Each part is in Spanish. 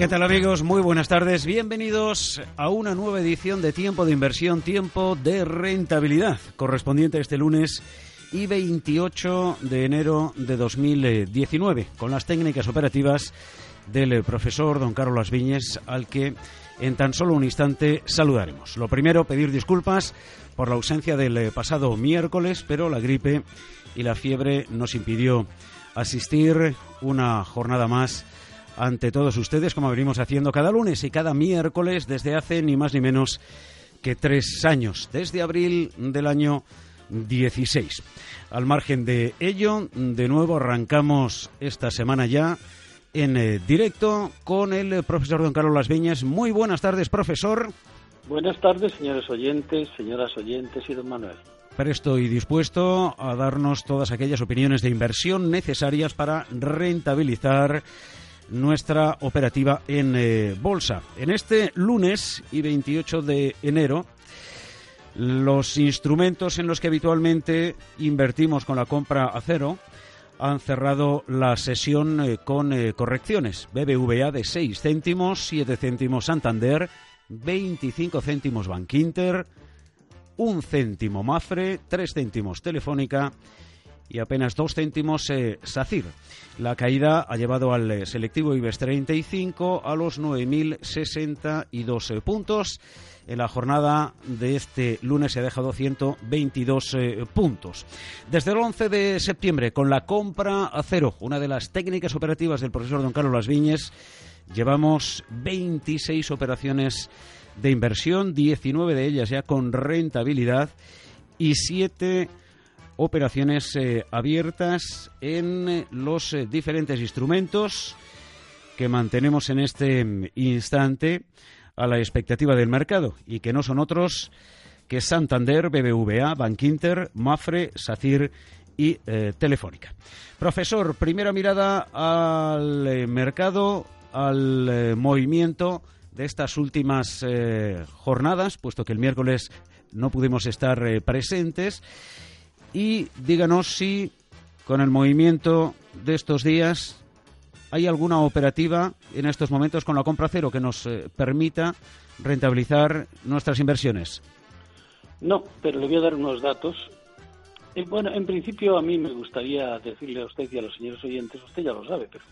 ¿Qué tal amigos? Muy buenas tardes. Bienvenidos a una nueva edición de Tiempo de Inversión, Tiempo de Rentabilidad, correspondiente a este lunes y 28 de enero de 2019, con las técnicas operativas del profesor don Carlos Viñes, al que en tan solo un instante saludaremos. Lo primero, pedir disculpas por la ausencia del pasado miércoles, pero la gripe y la fiebre nos impidió asistir una jornada más ante todos ustedes, como venimos haciendo cada lunes y cada miércoles desde hace ni más ni menos que tres años, desde abril del año 16. Al margen de ello, de nuevo arrancamos esta semana ya en eh, directo con el profesor don Carlos Las Viñas. Muy buenas tardes, profesor. Buenas tardes, señores oyentes, señoras oyentes y don Manuel. Presto y dispuesto a darnos todas aquellas opiniones de inversión necesarias para rentabilizar nuestra operativa en eh, bolsa. En este lunes y 28 de enero, los instrumentos en los que habitualmente invertimos con la compra a cero han cerrado la sesión eh, con eh, correcciones. BBVA de 6 céntimos, 7 céntimos Santander, 25 céntimos Bankinter, 1 céntimo Mafre, 3 céntimos Telefónica y apenas dos céntimos eh, SACIR. La caída ha llevado al eh, selectivo IBEX 35 a los 9.062 eh, puntos. En la jornada de este lunes se ha dejado 122 puntos. Desde el 11 de septiembre, con la compra a cero, una de las técnicas operativas del profesor don Carlos Las Viñes, llevamos 26 operaciones de inversión, 19 de ellas ya con rentabilidad y 7 operaciones eh, abiertas en eh, los eh, diferentes instrumentos que mantenemos en este mm, instante a la expectativa del mercado y que no son otros que Santander, BBVA, Bankinter, Mafre, SACIR y Telefónica. Profesor, primera mirada al mercado, al movimiento de estas últimas jornadas, puesto que el miércoles no pudimos estar presentes y díganos si con el movimiento de estos días hay alguna operativa en estos momentos con la compra cero que nos eh, permita rentabilizar nuestras inversiones. No, pero le voy a dar unos datos. Eh, bueno, en principio a mí me gustaría decirle a usted y a los señores oyentes, usted ya lo sabe, pero,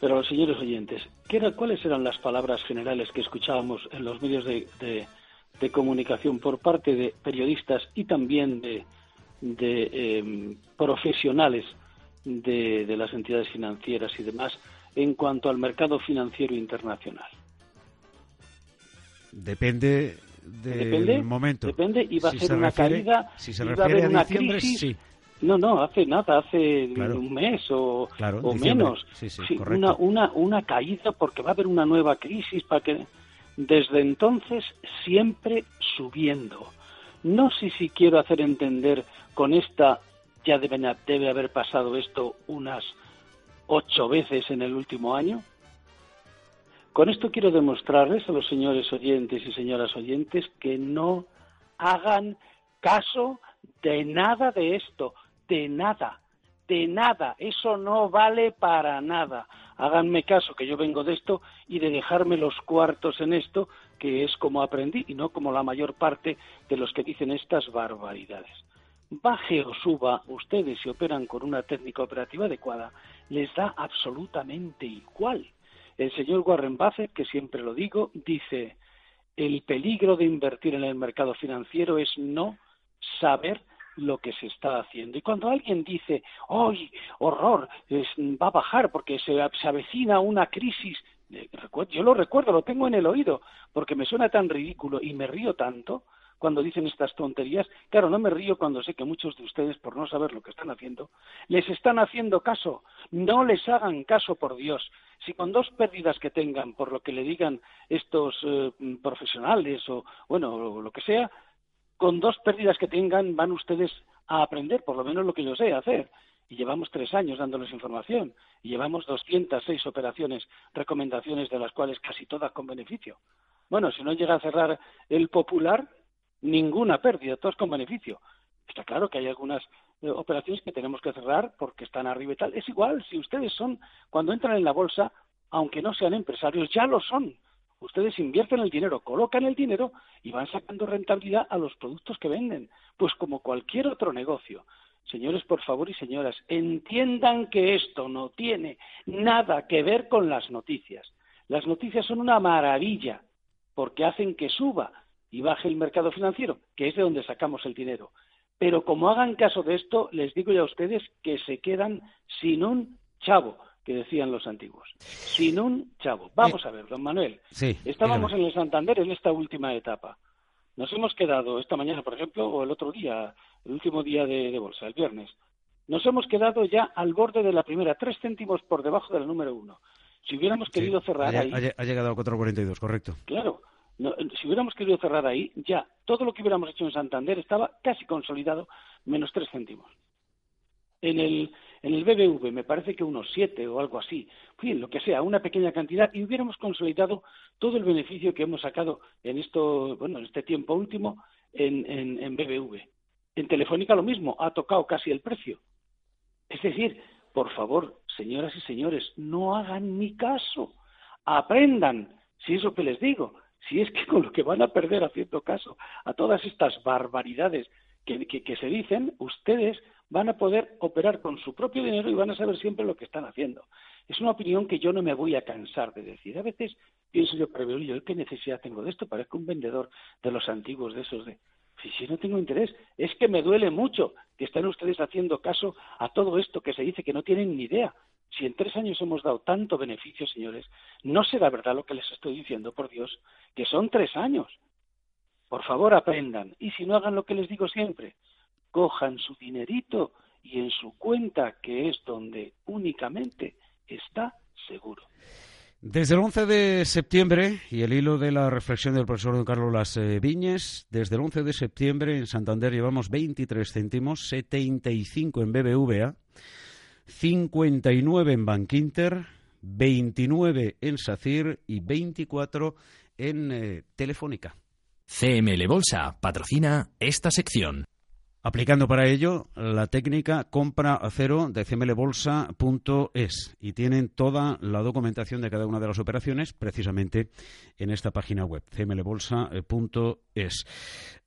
pero a los señores oyentes, ¿qué era, ¿cuáles eran las palabras generales que escuchábamos en los medios de comunicación por parte de periodistas y también de, de eh, profesionales de, de, las entidades financieras y demás en cuanto al mercado financiero internacional? Depende del momento. Depende, y va a ser una caída, si se refiere a, una crisis. Sí. No, no, hace nada, hace un mes o, o menos. Sí, sí, una, una, una caída porque va a haber una nueva crisis para que desde entonces siempre subiendo. No sé si quiero hacer entender con esta, ya debe, debe haber pasado esto unas ocho veces en el último año. Con esto quiero demostrarles a los señores oyentes y señoras oyentes que no hagan caso de nada de esto, de nada, de nada. Eso no vale para nada. Háganme caso que yo vengo de esto y de dejarme los cuartos en esto, que es como aprendí y no como la mayor parte de los que dicen estas barbaridades. Baje o suba, ustedes si operan con una técnica operativa adecuada, les da absolutamente igual. El señor Warren Buffett, que siempre lo digo, dice, el peligro de invertir en el mercado financiero es no saber lo que se está haciendo. Y cuando alguien dice, ¡ay, horror! va a bajar porque se, se avecina una crisis. Yo lo recuerdo, lo tengo en el oído, porque me suena tan ridículo y me río tanto cuando dicen estas tonterías. Claro, no me río cuando sé que muchos de ustedes, por no saber lo que están haciendo, les están haciendo caso. No les hagan caso, por Dios. Si con dos pérdidas que tengan, por lo que le digan estos eh, profesionales o, bueno, lo que sea, con dos pérdidas que tengan van ustedes a aprender, por lo menos lo que yo sé hacer. Y llevamos tres años dándoles información. Y llevamos 206 operaciones, recomendaciones de las cuales casi todas con beneficio. Bueno, si no llega a cerrar el popular, ninguna pérdida, todos con beneficio. Está claro que hay algunas eh, operaciones que tenemos que cerrar porque están arriba y tal. Es igual, si ustedes son, cuando entran en la bolsa, aunque no sean empresarios, ya lo son. Ustedes invierten el dinero, colocan el dinero y van sacando rentabilidad a los productos que venden. Pues como cualquier otro negocio. Señores, por favor y señoras, entiendan que esto no tiene nada que ver con las noticias. Las noticias son una maravilla porque hacen que suba y baje el mercado financiero, que es de donde sacamos el dinero. Pero como hagan caso de esto, les digo ya a ustedes que se quedan sin un chavo, que decían los antiguos. Sin un chavo. Vamos a ver, don Manuel. Estábamos en el Santander en esta última etapa. Nos hemos quedado esta mañana, por ejemplo, o el otro día, el último día de, bolsa, el viernes. Nos hemos quedado ya al borde de la primera, tres céntimos por debajo de la número uno. Si hubiéramos querido cerrar ha, ahí. Ha, llegado a 4,42, correcto. Claro, si hubiéramos querido cerrar ahí, ya todo lo que hubiéramos hecho en Santander estaba casi consolidado, menos tres céntimos. En el, en el BBV me parece que unos siete o algo así, fin, lo que sea, una pequeña cantidad, y hubiéramos consolidado todo el beneficio que hemos sacado en esto, bueno, en este tiempo último en, en, en BBV. En Telefónica lo mismo, ha tocado casi el precio. Es decir, por favor, señoras y señores, no hagan ni caso, aprendan, si es lo que les digo, si es que con lo que van a perder haciendo caso a todas estas barbaridades que, se dicen, ustedes van a poder operar con su propio dinero y van a saber siempre lo que están haciendo. Es una opinión que yo no me voy a cansar de decir. A veces pienso yo, pero yo, ¿qué necesidad tengo de esto? Parezco un vendedor de los antiguos, de esos de... Si, no tengo interés, es que me duele mucho que estén ustedes haciendo caso a todo esto que se dice que no tienen ni idea. Si en tres años hemos dado tanto beneficio, señores, no será verdad lo que les estoy diciendo, por Dios, que son tres años. Por favor, aprendan. Y si no hagan lo que les digo siempre, cojan su dinerito y en su cuenta, que es donde únicamente está seguro. Desde el 11 de septiembre, y el hilo de la reflexión del profesor don Carlos Las eh, Viñes, desde el 11 de septiembre en Santander llevamos 23 céntimos, 75 en BBVA, 59 en Bankinter, 29 en SACIR y 24 en eh, Telefónica. CML Bolsa patrocina esta sección. Aplicando para ello la técnica compra a cero de cmlbolsa.es y tienen toda la documentación de cada una de las operaciones precisamente en esta página web, cmlbolsa.es.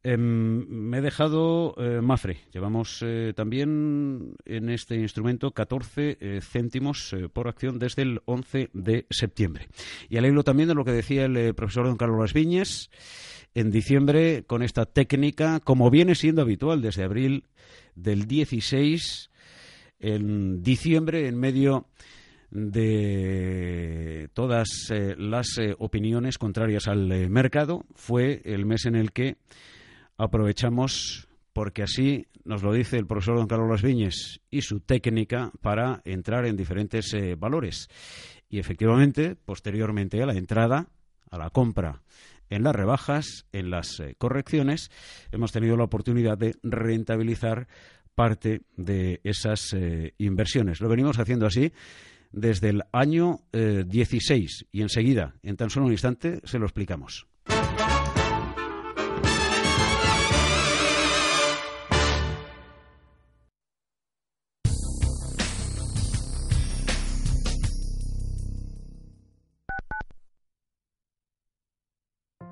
Em, me he dejado eh, Mafre. Llevamos eh, también en este instrumento 14 eh, céntimos por acción desde el 11 de septiembre. Y al hilo también de lo que decía el profesor don Carlos Las Viñes en diciembre con esta técnica, como viene siendo habitual desde abril del 16, en diciembre, en medio de todas eh, las eh, opiniones contrarias al eh, mercado, fue el mes en el que aprovechamos, porque así nos lo dice el profesor don Carlos Viñes y su técnica para entrar en diferentes valores. Y efectivamente, posteriormente a la entrada, a la compra en las rebajas, en las eh, correcciones, hemos tenido la oportunidad de rentabilizar parte de esas eh, inversiones. Lo venimos haciendo así desde el año 16 eh, y enseguida, en tan solo un instante, se lo explicamos.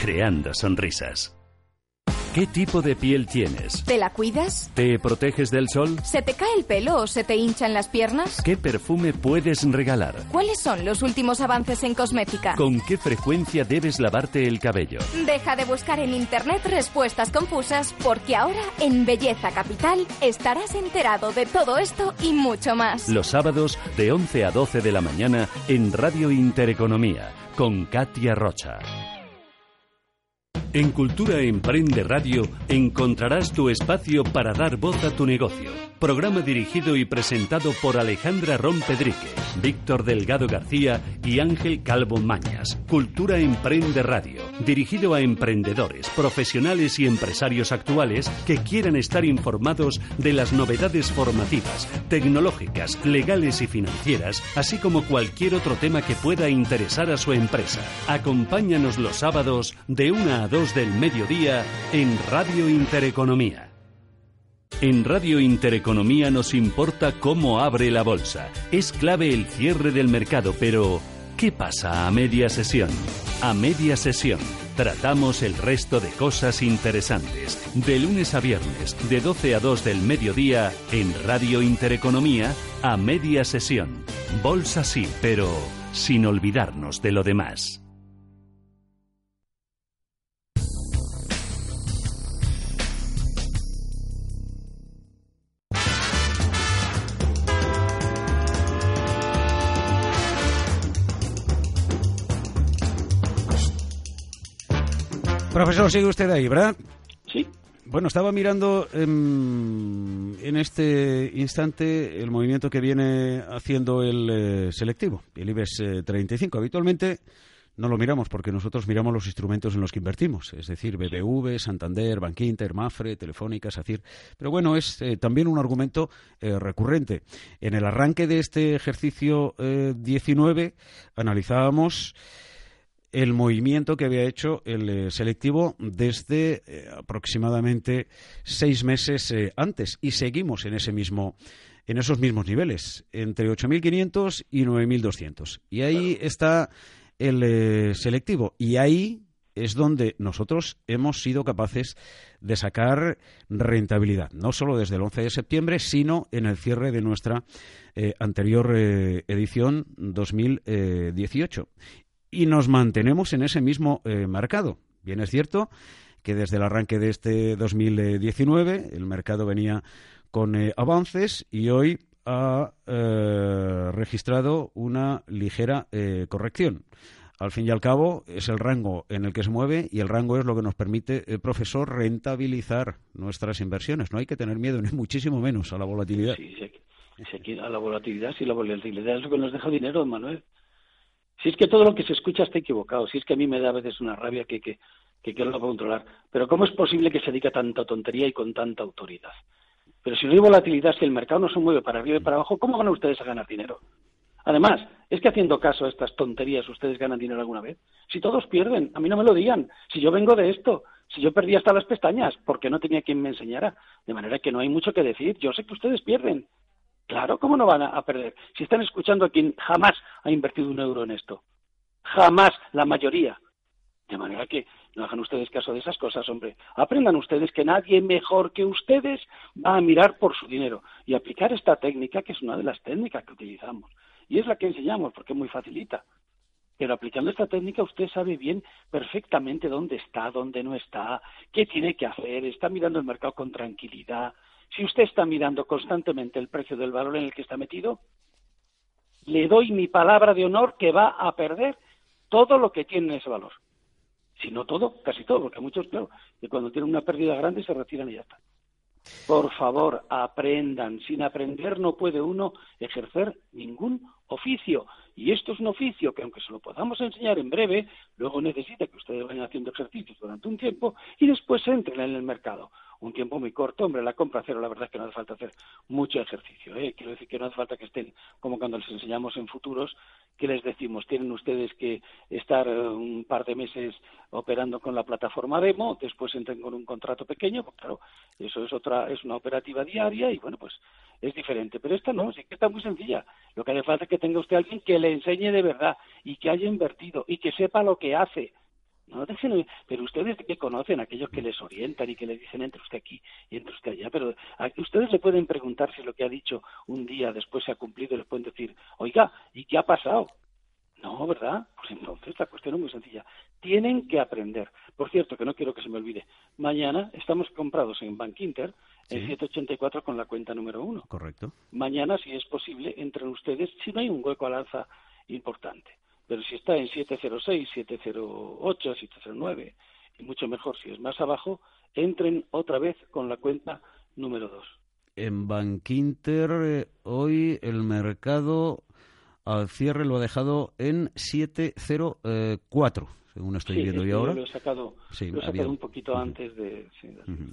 creando sonrisas. ¿Qué tipo de piel tienes? ¿Te la cuidas? ¿Te proteges del sol? ¿Se te cae el pelo o se te hinchan las piernas? ¿Qué perfume puedes regalar? ¿Cuáles son los últimos avances en cosmética? ¿Con qué frecuencia debes lavarte el cabello? Deja de buscar en internet respuestas confusas porque ahora en Belleza Capital estarás enterado de todo esto y mucho más. Los sábados de 11 a 12 de la mañana en Radio Intereconomía con Katia Rocha. En Cultura Emprende Radio encontrarás tu espacio para dar voz a tu negocio. Programa dirigido y presentado por Alejandra Rompedrique, Víctor Delgado García y Ángel Calvo Mañas. Cultura Emprende Radio, dirigido a emprendedores, profesionales y empresarios actuales que quieran estar informados de las novedades formativas, tecnológicas, legales y financieras, así como cualquier otro tema que pueda interesar a su empresa. Acompáñanos los sábados de 1 a 2 del mediodía en Radio Intereconomía. En Radio Intereconomía nos importa cómo abre la bolsa. Es clave el cierre del mercado, pero ¿qué pasa a media sesión? A media sesión. Tratamos el resto de cosas interesantes. De lunes a viernes, de 12 a 2 del mediodía, en Radio Intereconomía, a media sesión. Bolsa sí, pero sin olvidarnos de lo demás. Profesor, sigue usted ahí, ¿verdad? Sí. Bueno, estaba mirando em, en este instante el movimiento que viene haciendo el eh, selectivo, el IBEX 35. Eh, Habitualmente no lo miramos porque nosotros miramos los instrumentos en los que invertimos, es decir, BBV, Santander, Bankinter, Mafre, Telefónica, SACIR. Pero bueno, es eh, también un argumento recurrente. En el arranque de este ejercicio 19 analizábamos el movimiento que había hecho el eh, selectivo desde eh, aproximadamente seis meses eh, antes. Y seguimos en ese mismo en esos mismos niveles entre 8.500 y 9.200 y ahí está el selectivo. Y ahí es donde nosotros hemos sido capaces de sacar rentabilidad, no solo desde el 11 de septiembre, sino en el cierre de nuestra anterior edición 2018 y nos mantenemos en ese mismo eh, mercado. Bien es cierto que desde el arranque de este 2019 el mercado venía con eh, avances y hoy ha eh, registrado una ligera corrección. Al fin y al cabo, es el rango en el que se mueve y el rango es lo que nos permite, el profesor, rentabilizar nuestras inversiones. No hay que tener miedo, ni muchísimo menos, a la volatilidad. Sí, a la volatilidad, sí, la volatilidad es lo que nos deja dinero, Manuel. Si es que todo lo que se escucha está equivocado, si es que a mí me da a veces una rabia que, que, que, lo controlar. Pero ¿cómo es posible que se diga tanta tontería y con tanta autoridad? Pero si no hay volatilidad, si el mercado no se mueve para arriba y para abajo, ¿cómo van ustedes a ganar dinero? Además, es que haciendo caso a estas tonterías ustedes ganan dinero alguna vez. Si todos pierden, a mí no me lo digan. Si yo vengo de esto, si yo perdí hasta las pestañas, porque no tenía quien me enseñara. De manera que no hay mucho que decir. Yo sé que ustedes pierden. Claro, ¿cómo no van a, perder? Si están escuchando a quien jamás ha invertido un euro en esto. Jamás, la mayoría. De manera que no hagan ustedes caso de esas cosas, hombre. Aprendan ustedes que nadie mejor que ustedes va a mirar por su dinero y aplicar esta técnica, que es una de las técnicas que utilizamos. Y es la que enseñamos, porque es muy facilita. Pero aplicando esta técnica usted sabe bien perfectamente dónde está, dónde no está, qué tiene que hacer, está mirando el mercado con tranquilidad, si usted está mirando constantemente el precio del valor en el que está metido, le doy mi palabra de honor que va a perder todo lo que tiene ese valor. Si no todo, casi todo, porque muchos, claro, que cuando tienen una pérdida grande se retiran y ya está. Por favor, aprendan. Sin aprender no puede uno ejercer ningún oficio. Y esto es un oficio que, aunque se lo podamos enseñar en breve, luego necesita que ustedes vayan haciendo ejercicios durante un tiempo y después entren en el mercado un tiempo muy corto. Hombre, la compra cero, la verdad es que no hace falta hacer mucho ejercicio. ¿eh? Quiero decir que no hace falta que estén como cuando les enseñamos en futuros, que les decimos, tienen ustedes que estar eh, un par de meses operando con la plataforma demo, después entren con un contrato pequeño, pues claro, eso es otra, es una operativa diaria y bueno, pues es diferente. Pero esta no, sí que está muy sencilla. Lo que hace falta es que tenga usted alguien que le enseñe de verdad y que haya invertido y que sepa lo que hace no pero ustedes que conocen aquellos que les orientan y que les dicen entre usted aquí y entre usted allá, pero ustedes le pueden preguntar si lo que ha dicho un día después se ha cumplido y les pueden decir, oiga, ¿y qué ha pasado? No, ¿verdad? Pues entonces la cuestión es muy sencilla. Tienen que aprender. Por cierto, que no quiero que se me olvide, mañana estamos comprados en Bank Inter en 784 con la cuenta número uno. Correcto. Mañana, si es posible, entren ustedes, si no hay un hueco al alza importante pero si está en 706, 708, 709 y mucho mejor si es más abajo, entren otra vez con la cuenta número 2. En Bankinter eh, hoy el mercado al cierre lo ha dejado en 704 según estoy viendo yo ahora. Lo he sacado, lo he sacado un poquito antes de...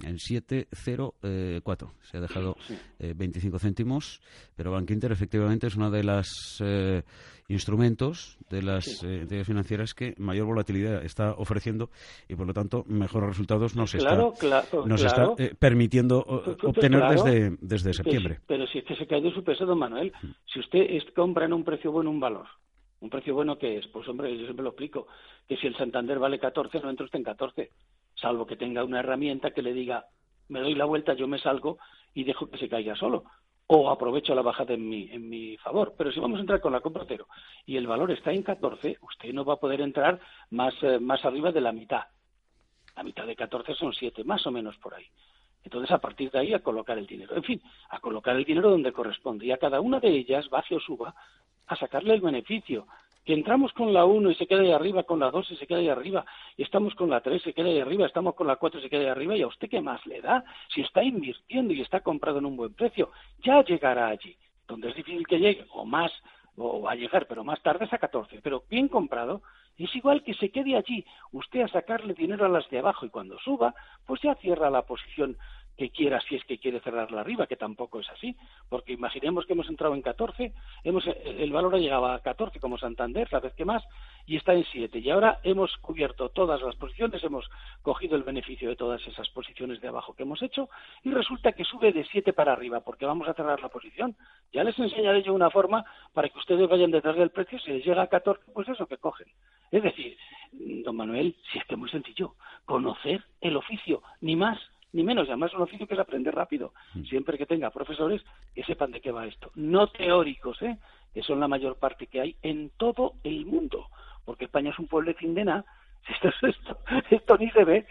En 704 se ha dejado 25 eh, céntimos, pero Bank Inter efectivamente es uno de los eh, instrumentos de las eh, entidades financieras que mayor volatilidad está ofreciendo y por lo tanto mejores resultados nos está, nos está permitiendo obtener desde, desde septiembre. Pero, si es que se cae de su peso, don Manuel, si usted compra en un precio bueno un valor, ¿Un precio bueno qué es? Pues hombre, yo siempre lo explico, que si el Santander vale 14, no entra usted en 14, salvo que tenga una herramienta que le diga, me doy la vuelta, yo me salgo y dejo que se caiga solo, o aprovecho la bajada en mi, en mi favor. Pero si vamos a entrar con la compra y el valor está en 14, usted no va a poder entrar más, eh, más arriba de la mitad. La mitad de 14 son 7, más o menos por ahí. Entonces, a partir de ahí, a colocar el dinero. En fin, a colocar el dinero donde corresponde. Y a cada una de ellas, baje o suba, a sacarle el beneficio. Que entramos con la 1 y se queda ahí arriba, con la 2 y se queda ahí arriba, y estamos con la 3 y se queda ahí arriba, estamos con la 4 y se queda ahí arriba, y a usted qué más le da si está invirtiendo y está comprado en un buen precio, ya llegará allí, donde es difícil que llegue, o más, o va a llegar, pero más tarde es a 14, pero bien comprado, es igual que se quede allí, usted a sacarle dinero a las de abajo y cuando suba, pues ya cierra la posición que quiera si es que quiere cerrarla arriba, que tampoco es así, porque imaginemos que hemos entrado en 14, hemos, el valor ha llegado a 14 como Santander, la vez que más, y está en 7. Y ahora hemos cubierto todas las posiciones, hemos cogido el beneficio de todas esas posiciones de abajo que hemos hecho, y resulta que sube de 7 para arriba, porque vamos a cerrar la posición. Ya les enseñaré yo una forma para que ustedes vayan detrás del precio, si les llega a 14, pues eso que cogen. Es decir, don Manuel, si es que es muy sencillo, conocer el oficio, ni más ni menos. Y además es un oficio que es aprender rápido. Mm. Siempre que tenga profesores que sepan de qué va esto. No teóricos, ¿eh? que son la mayor parte que hay en todo el mundo. Porque España es un pueblo de nada. Esto, esto, esto ni se ve.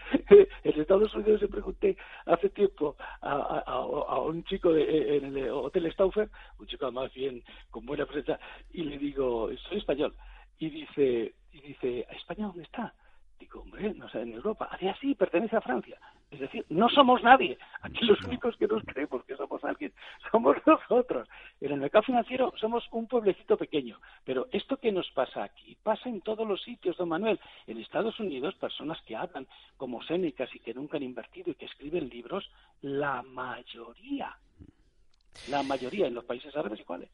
En Estados Unidos se pregunté hace tiempo a, un chico de, en el Hotel Stauffer, un chico más bien con buena prensa, y le digo, soy español. Y dice, y dice, ¿España dónde está? Digo, hombre, no sé, en Europa. Así, así, pertenece a Francia. Es decir, no somos nadie. Aquí los únicos que nos creemos que somos alguien somos nosotros. En el mercado financiero somos un pueblecito pequeño. Pero esto que nos pasa aquí pasa en todos los sitios, don Manuel. En Estados Unidos, personas que hablan como Sénecas y que nunca han invertido y que escriben libros, la mayoría la mayoría en los países árabes iguales.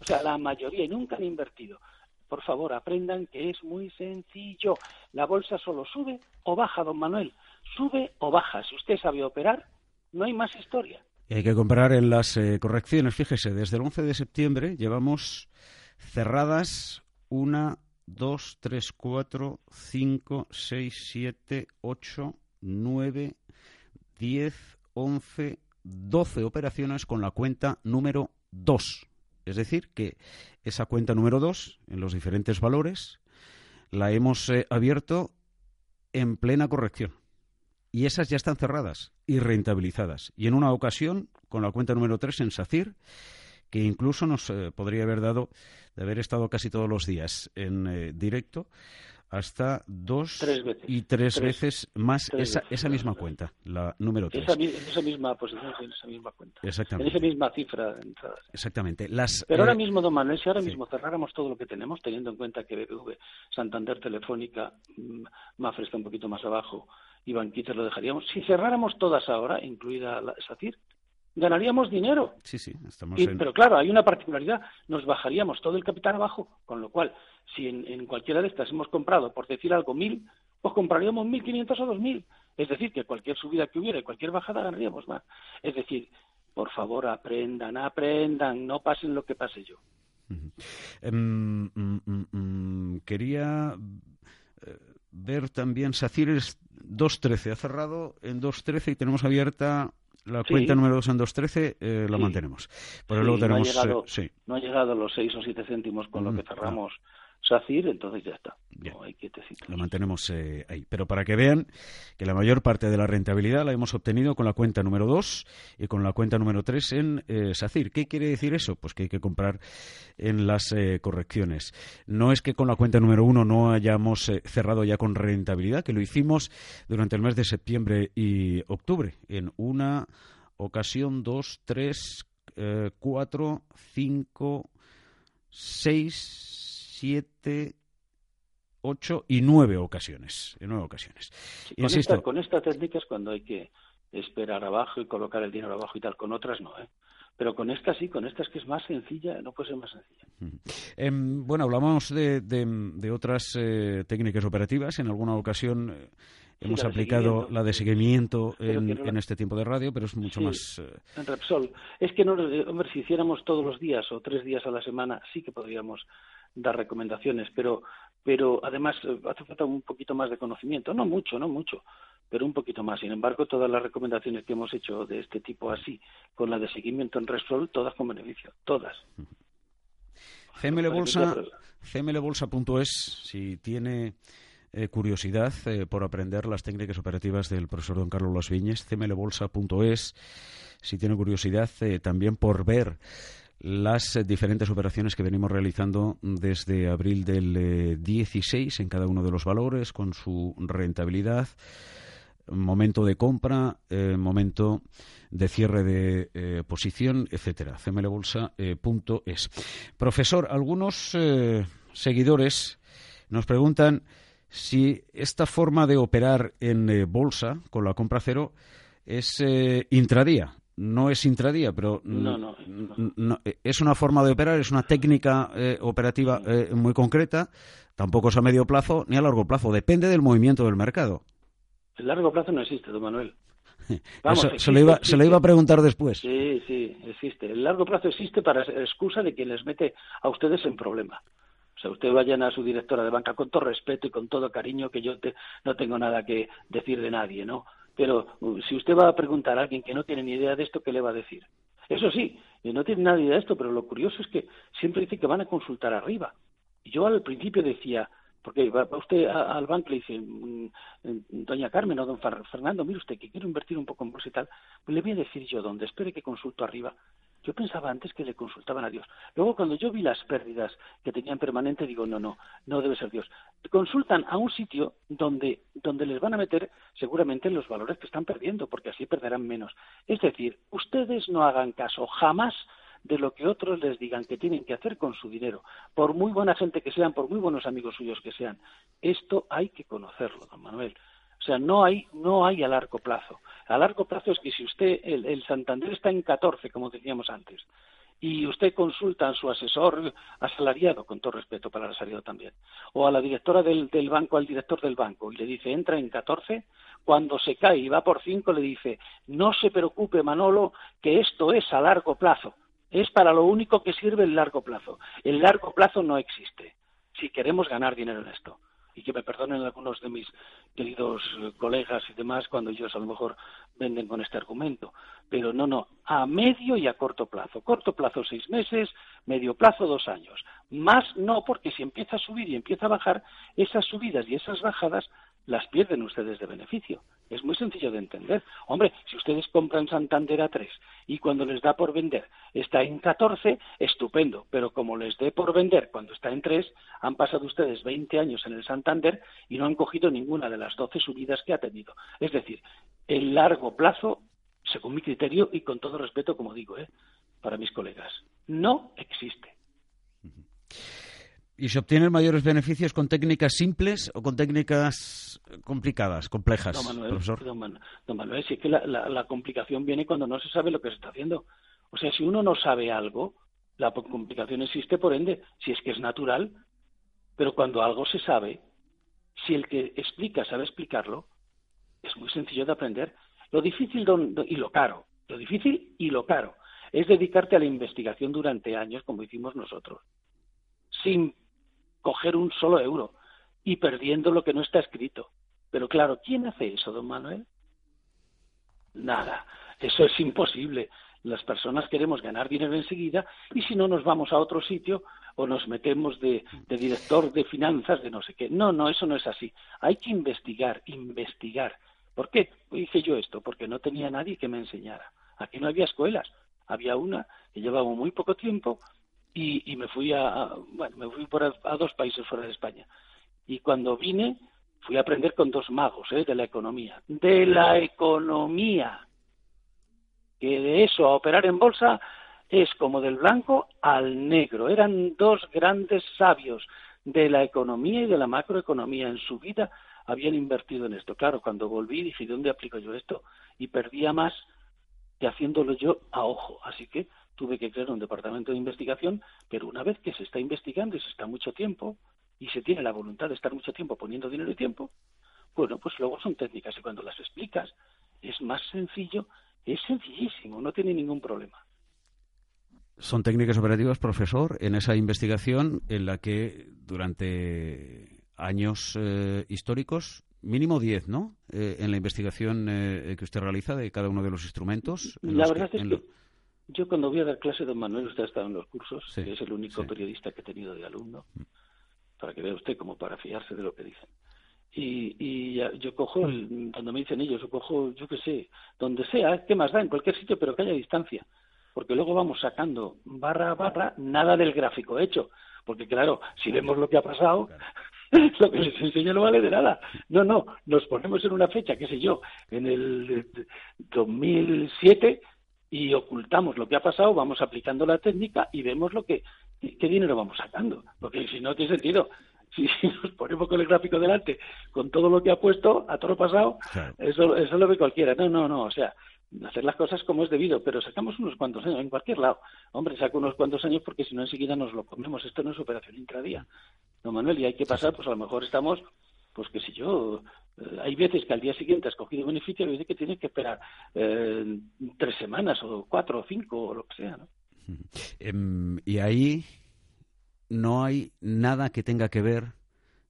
O sea, la mayoría y nunca han invertido por favor, aprendan que es muy sencillo. La bolsa solo sube o baja, don Manuel. Sube o baja. Si usted sabe operar, no hay más historia. Hay que comparar en las eh, correcciones. Fíjese, desde el 11 de septiembre llevamos cerradas una, dos, tres, cuatro, cinco, seis, siete, ocho, nueve, diez, once, doce operaciones con la cuenta número dos. Es decir, que esa cuenta número 2, en los diferentes valores, la hemos eh, abierto en plena corrección. Y esas ya están cerradas y rentabilizadas. Y en una ocasión, con la cuenta número 3 en SACIR, que incluso nos eh, podría haber dado de haber estado casi todos los días en eh, directo, hasta dos y tres, veces más esa, esa misma cuenta, la número tres. Esa, esa misma posición, en esa misma cuenta. Exactamente. En esa misma cifra de entradas. Exactamente. Las, Pero ahora eh, mismo, don Manuel, si ahora mismo cerráramos todo lo que tenemos, teniendo en cuenta que BBV, Santander, Telefónica, mm, Mafre está un poquito más abajo y Banquita lo dejaríamos, si cerráramos todas ahora, incluida la SACIR, ganaríamos dinero. Sí, sí, estamos Pero claro, hay una particularidad, nos bajaríamos todo el capital abajo, con lo cual, si en, cualquiera de estas hemos comprado, por decir algo, mil, pues compraríamos mil quinientos o dos mil. Es decir, que cualquier subida que hubiera y cualquier bajada ganaríamos más. Es decir, por favor, aprendan, aprendan, no pasen lo que pase yo. Em, mm, mm, mm, quería eh, ver también SACIR es 2.13, ha cerrado en 2.13 y tenemos abierta la cuenta número 2 en 2.13 eh, la mantenemos. Pero luego tenemos, no, ha llegado, eh, no ha llegado a los 6 o 7 céntimos con lo que cerramos SACIR, entonces ya está. lo mantenemos eh, ahí. Pero para que vean que la mayor parte de la rentabilidad la hemos obtenido con la cuenta número 2 y con la cuenta número 3 en eh, SACIR. ¿Qué quiere decir eso? Pues que hay que comprar en las eh, correcciones. No es que con la cuenta número 1 no hayamos cerrado ya con rentabilidad, que lo hicimos durante el mes de septiembre y octubre. En una ocasión, dos, tres, cuatro, cinco, seis siete, ocho y nueve ocasiones. En nueve ocasiones. con, Esta, con esta técnica es cuando hay que esperar abajo y colocar el dinero abajo y tal. Con otras no, ¿eh? Pero con esta sí, con esta es que es más sencilla, no puede ser más sencilla. Em, bueno, hablamos de, de, otras eh, técnicas operativas. En alguna ocasión hemos aplicado la de seguimiento en, este tiempo de radio, pero es mucho más. Eh, en Repsol. Es que, no, hombre, si hiciéramos todos los días o tres días a la semana, sí que podríamos dar recomendaciones, pero, pero además eh, hace falta un poquito más de conocimiento, no mucho, no mucho, pero un poquito más. Sin embargo, todas las recomendaciones que hemos hecho de este tipo así, con la de seguimiento en Resol, todas con beneficio, todas. cmlbolsa.es, si tiene eh, curiosidad eh, por aprender las técnicas operativas del profesor don Carlos Las Viñes, cmlbolsa.es, si tiene curiosidad también por ver las eh, diferentes operaciones que venimos realizando desde abril del 16 eh, en cada uno de los valores con su rentabilidad, momento de compra, eh, momento de cierre de posición, etcétera. cmlbolsa.es. Profesor, algunos seguidores nos preguntan si esta forma de operar en bolsa con la compra cero es intradía no es intradía, pero no, es una forma de operar, es una técnica eh, operativa eh, muy concreta, tampoco es a medio plazo ni a largo plazo, depende del movimiento del mercado. El largo plazo no existe, don Manuel. se, lo iba, se lo iba a preguntar después. Sí, sí, existe. El largo plazo existe para excusa de quien les mete a ustedes en problema. Usted vayan a su directora de banca con todo respeto y con todo cariño, que yo no tengo nada que decir de nadie, ¿no? Pero uh, si usted va a preguntar a alguien que no tiene ni idea de esto, ¿qué le va a decir? Eso sí, no tiene nadie de esto, pero lo curioso es que siempre dice que van a consultar arriba. Yo al principio decía, porque va usted al banco y le dice, mm, doña Carmen o don Fernando, mire usted que quiero invertir un poco en bolsa y tal, pues le voy a decir yo dónde, espere que consulto arriba. Yo pensaba antes que le consultaban a Dios. Luego, cuando yo vi las pérdidas que tenían permanente, digo, no, no, no debe ser Dios. Consultan a un sitio donde, donde les van a meter seguramente los valores que están perdiendo, porque así perderán menos. Es decir, ustedes no hagan caso jamás de lo que otros les digan que tienen que hacer con su dinero, por muy buena gente que sean, por muy buenos amigos suyos que sean. Esto hay que conocerlo, don Manuel. O sea, no hay, no hay a largo plazo. A largo plazo es que si usted, el, Santander está en 14, como decíamos antes, y usted consulta a su asesor asalariado, con todo respeto para el asalariado también, o a la directora del, del, banco, al director del banco, y le dice, entra en 14, cuando se cae y va por 5, le dice, no se preocupe, Manolo, que esto es a largo plazo. Es para lo único que sirve el largo plazo. El largo plazo no existe, si queremos ganar dinero en esto y que me perdonen algunos de mis queridos eh, colegas y demás cuando ellos a lo mejor venden con este argumento. Pero no, no, a medio y a corto plazo. Corto plazo seis meses, medio plazo dos años. Más no, porque si empieza a subir y empieza a bajar, esas subidas y esas bajadas las pierden ustedes de beneficio. Es muy sencillo de entender. Hombre, si ustedes compran Santander a 3 y cuando les da por vender está en 14, estupendo. Pero como les dé por vender cuando está en 3, han pasado ustedes 20 años en el Santander y no han cogido ninguna de las 12 subidas que ha tenido. Es decir, el largo plazo, según mi criterio y con todo respeto, como digo, ¿eh? para mis colegas, no existe. ¿Y se obtienen mayores beneficios con técnicas simples o con técnicas complicadas, complejas, don Manuel, profesor? Don, Manuel, si es que la, la, complicación viene cuando no se sabe lo que se está haciendo. O sea, si uno no sabe algo, la complicación existe por ende, si es que es natural. Pero cuando algo se sabe, si el que explica sabe explicarlo, es muy sencillo de aprender. Lo difícil y lo caro, lo difícil y lo caro, es dedicarte a la investigación durante años, como hicimos nosotros, sin coger un solo euro y perdiendo lo que no está escrito. Pero claro, ¿quién hace eso, don Manuel? Nada, eso es imposible. Las personas queremos ganar dinero enseguida y si no nos vamos a otro sitio o nos metemos de, director de finanzas, de no sé qué. No, no, eso no es así. Hay que investigar, investigar. ¿Por qué hice yo esto? Porque no tenía nadie que me enseñara. Aquí no había escuelas. Había una que llevaba muy poco tiempo y, me fui a, bueno, me fui por a, dos países fuera de España. Y cuando vine, fui a aprender con dos magos ¿eh? de la economía. De la economía. Que de eso a operar en bolsa es como del blanco al negro. Eran dos grandes sabios de la economía y de la macroeconomía. En su vida habían invertido en esto. Claro, cuando volví dije, ¿dónde aplico yo esto? Y perdía más que haciéndolo yo a ojo. Así que tuve que crear un departamento de investigación, pero una vez que se está investigando y se está mucho tiempo y se tiene la voluntad de estar mucho tiempo poniendo dinero y tiempo, bueno, pues luego son técnicas y cuando las explicas es más sencillo, es sencillísimo, no tiene ningún problema. Son técnicas operativas, profesor, en esa investigación en la que durante años eh, históricos, mínimo 10, ¿no? Eh, en la investigación eh, que usted realiza de cada uno de los instrumentos. La verdad es que yo cuando voy a dar clase, don Manuel, usted ha estado en los cursos, que es el único periodista que he tenido de alumno, mm. para que vea usted como para fiarse de lo que dicen. Y, y yo cojo, el, cuando me dicen ellos, yo cojo, yo qué sé, donde sea, ¿qué más da? En cualquier sitio, pero que haya distancia. Porque luego vamos sacando barra a barra nada del gráfico hecho. Porque claro, si vemos lo que ha pasado, lo que les enseña no vale de nada. No, no, nos ponemos en una fecha, qué sé yo, en el 2007 y ocultamos lo que ha pasado, vamos aplicando la técnica y vemos lo que qué dinero vamos sacando, porque si no tiene sentido. Si, nos ponemos con el gráfico delante, con todo lo que ha puesto a todo lo pasado, eso, eso lo ve cualquiera. No, no, no, o sea, hacer las cosas como es debido, pero sacamos unos cuantos años en cualquier lado. Hombre, saco unos cuantos años porque si no enseguida nos lo comemos. Esto no es operación intradía. No, Manuel, y hay que pasar, pues a lo mejor estamos pues qué sé yo, eh, hay veces que al día siguiente has cogido beneficio y veces que tienes que esperar eh, tres semanas o cuatro o cinco o lo que sea, ¿no? Em, y ahí no hay nada que tenga que ver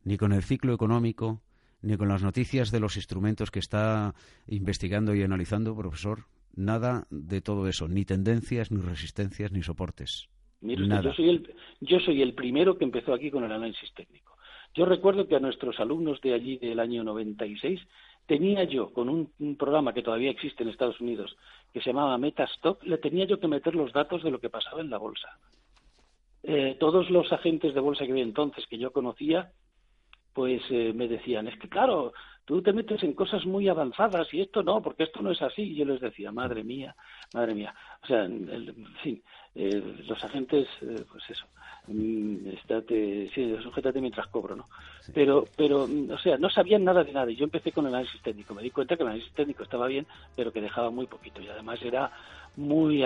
ni con el ciclo económico, ni con las noticias de los instrumentos que está investigando y analizando, profesor. Nada de todo eso, ni tendencias, ni resistencias, ni soportes. Mire yo soy, el, yo soy el primero que empezó aquí con el análisis técnico. Yo recuerdo que a nuestros alumnos de allí del año 96 tenía yo, con un, programa que todavía existe en Estados Unidos, que se llamaba Metastock, le tenía yo que meter los datos de lo que pasaba en la bolsa. Eh, todos los agentes de bolsa que había entonces, que yo conocía, pues eh, me decían, es que claro, tú te metes en cosas muy avanzadas y esto no, porque esto no es así. Y yo les decía, madre mía, madre mía. O sea, en fin, eh, los agentes, pues eso, Mm, estate, sí, sujétate mientras cobro, ¿no? Pero, pero, mm, o sea, no sabían nada de nada. Y yo empecé con el análisis técnico. Me di cuenta que el análisis técnico estaba bien, pero que dejaba muy poquito. Y además era muy,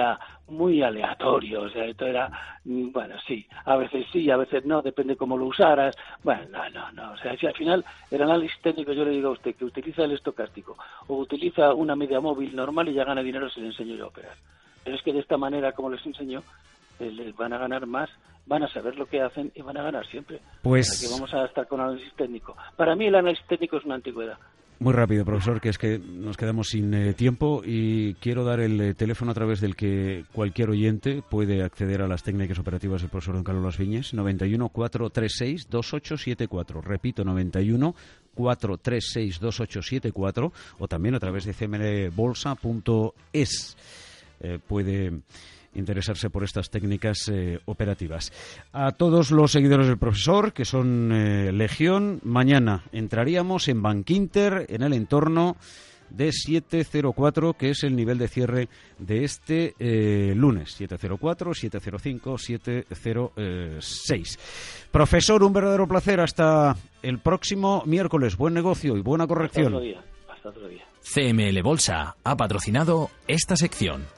muy aleatorio. O sea, esto era, mm, bueno, sí, a veces sí, a veces no, depende cómo lo usaras. Bueno, no, no, no. O sea, si al final el análisis técnico yo le digo a usted que utiliza el estocástico o utiliza una media móvil normal y ya gana dinero si le enseño yo a operar. Pero es que de esta manera, como les enseño, eh, les van a ganar más van a saber lo que hacen y van a ganar siempre. Pues... que vamos a estar con análisis técnico. Para mí el análisis técnico es una antigüedad. Muy rápido, profesor, que es que nos quedamos sin eh, tiempo y quiero dar el eh, teléfono a través del que cualquier oyente puede acceder a las técnicas operativas del profesor Don Carlos Las Viñes, 91 436 2874. Repito, 91 436 2874 o también a través de cmbolsa.es. Eh, puede interesarse por estas técnicas eh, operativas. A todos los seguidores del profesor, que son eh, Legión, mañana entraríamos en Bankinter, en el entorno de 704, que es el nivel de cierre de este eh, lunes. 704, 705, 706. Profesor, un verdadero placer. Hasta el próximo miércoles. Buen negocio y buena corrección. Hasta otro día. Hasta otro día. CML Bolsa ha patrocinado esta sección.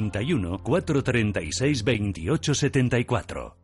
91 436 28 74.